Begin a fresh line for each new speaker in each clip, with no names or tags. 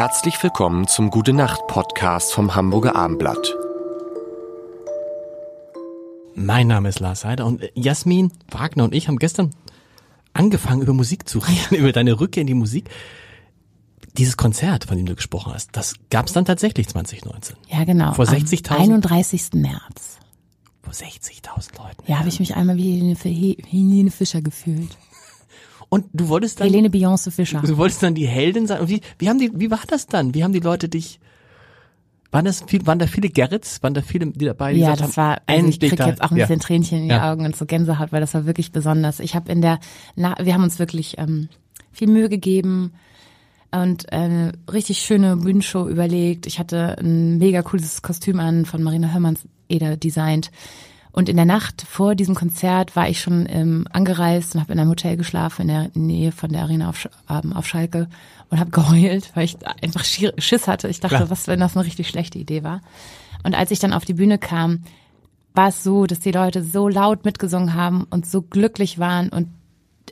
Herzlich willkommen zum Gute Nacht Podcast vom Hamburger Armblatt.
Mein Name ist Lars Heider und Jasmin Wagner und ich haben gestern angefangen über Musik zu reden, über deine Rückkehr in die Musik. Dieses Konzert, von dem du gesprochen hast, das gab es dann tatsächlich 2019.
Ja, genau.
Vor
Am
60.000?
31. März.
Vor 60.000 Leuten.
Ja, habe ich mich einmal wie Helene Fischer gefühlt.
Und du wolltest dann,
Helene Beyoncé Fischer.
du wolltest dann die Heldin sein. Und wie, wie haben die, wie war das dann? Wie haben die Leute dich, waren das viel, waren da viele Gerrits? Waren da viele, die dabei,
Ja, das
haben,
war, also ich krieg
da-
jetzt auch ein
ja.
bisschen Tränchen in die
Ja.
Augen und so Gänsehaut, weil das war wirklich besonders. Ich habe in der, na, wir haben uns wirklich ähm, viel Mühe gegeben und eine richtig schöne Bühnenshow überlegt. Ich hatte ein mega cooles Kostüm an von Marina Hörmanns Eder designt. Und in der Nacht vor diesem Konzert war ich schon ähm, angereist und habe in einem Hotel geschlafen in der Nähe von der Arena auf, ähm, auf Schalke und habe geheult, weil ich einfach Schi- Schiss hatte. Ich dachte,
Klar.
was, wenn das eine richtig schlechte Idee war. Und als ich dann auf die Bühne kam, war es so, dass die Leute so laut mitgesungen haben und so glücklich waren und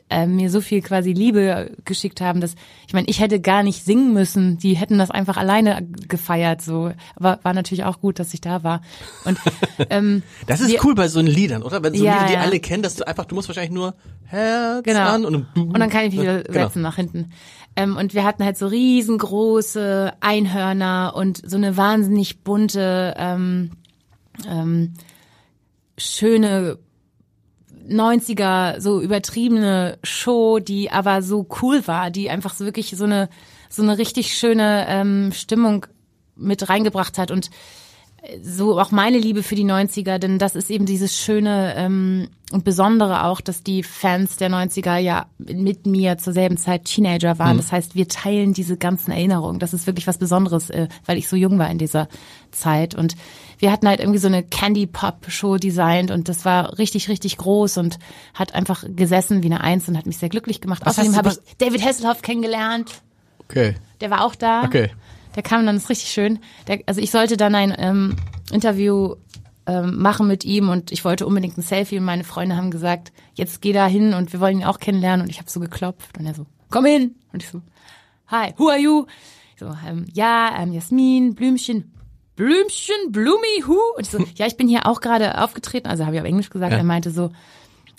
äh, mir so viel quasi Liebe geschickt haben, dass ich meine, ich hätte gar nicht singen müssen, die hätten das einfach alleine gefeiert, so. Aber war natürlich auch gut, dass ich da war. Und ähm,
Das ist
wir-
cool bei so Liedern, oder? Wenn so
Ja,
Lieder, die
ja.
alle kennen, dass du einfach, du musst wahrscheinlich nur Herz
Genau.
an und,
Und dann kann ich mich wieder
Genau.
setzen nach hinten. Ähm, und wir hatten halt so riesengroße Einhörner und so eine wahnsinnig bunte, ähm, ähm, schöne 90er, so übertriebene Show, die aber so cool war, die einfach so wirklich so eine, so eine richtig schöne ähm, Stimmung mit reingebracht hat. Und so auch meine Liebe für die 90er, denn das ist eben dieses schöne ähm, und Besondere auch, dass die Fans der 90er ja mit mir zur selben Zeit Teenager waren. Das heißt, wir teilen diese ganzen Erinnerungen. Das ist wirklich was Besonderes, äh, weil ich so jung war in dieser Zeit. Und wir hatten halt irgendwie so eine Candy-Pop-Show designt und das war richtig, richtig groß und hat einfach gesessen wie eine Eins und hat mich sehr glücklich gemacht.
Was
Außerdem habe ich David Hasselhoff kennengelernt.
Okay.
Der war auch da.
Okay.
Der kam dann, das ist richtig schön. Der, also ich sollte dann ein ähm, Interview ähm, machen mit ihm und ich wollte unbedingt ein Selfie und meine Freunde haben gesagt, jetzt geh da hin und wir wollen ihn auch kennenlernen und ich habe so geklopft und er so, komm hin und ich so, hi, who are you? Ich so, ähm, ja, ähm, Jasmin, Blümchen, Blümchen, Blumi, who? Und ich so, ja, ich bin hier auch gerade aufgetreten, also habe ich auf Englisch gesagt,
Ja.
er meinte so,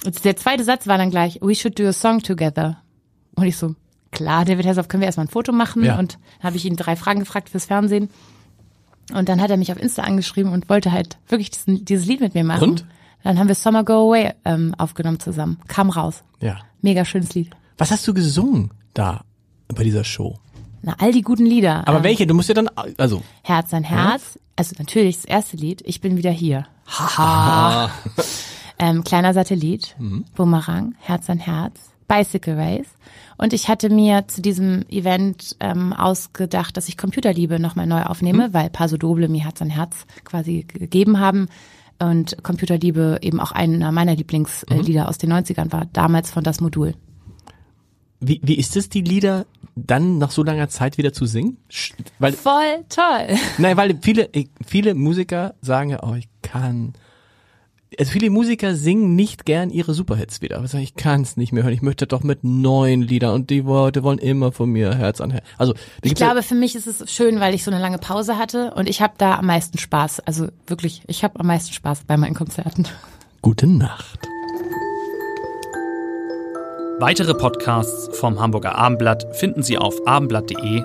und der zweite Satz war dann gleich, we should do a song together. Und ich so, klar, David Hasselhoff, können wir erstmal ein Foto machen?
Ja.
Und dann habe ich ihn drei Fragen gefragt fürs Fernsehen. Und dann hat er mich auf Insta angeschrieben und wollte halt wirklich diesen, dieses Lied mit mir machen.
Und?
Dann haben wir Summer Go Away ähm, aufgenommen zusammen. Kam raus.
Ja.
Mega schönes Lied.
Was hast du gesungen da bei dieser Show?
Na, all die guten Lieder.
Aber
ähm,
welche? Du musst ja dann, also,
Herz an Herz. Also natürlich das erste Lied, Ich bin wieder hier. Haha. ähm, kleiner Satellit, Bumerang, Herz an Herz, Bicycle Race. Und ich hatte mir zu diesem Event ähm, ausgedacht, dass ich Computerliebe nochmal neu aufnehme, weil Paso Doble mir Herz an Herz quasi gegeben haben. Und Computerliebe eben auch einer meiner Lieblingslieder aus den 90ern war, damals von das Modul.
wie, wie ist es, die Lieder dann nach so langer Zeit wieder zu singen? Weil,
Voll toll.
nein, weil viele, viele Musiker sagen ja, oh, ich kann, also viele Musiker singen nicht gern ihre Superhits wieder. Aber sagen, ich kann es nicht mehr hören. Ich möchte doch mit neuen Liedern und die Leute wollen immer von mir Herz an Herz. Also,
Ich
ja-
glaube, für mich ist es schön, weil ich so eine lange Pause hatte und ich habe da am meisten Spaß. Also wirklich, ich habe am meisten Spaß bei meinen Konzerten.
Gute Nacht.
Weitere Podcasts vom Hamburger Abendblatt finden Sie auf abendblatt.de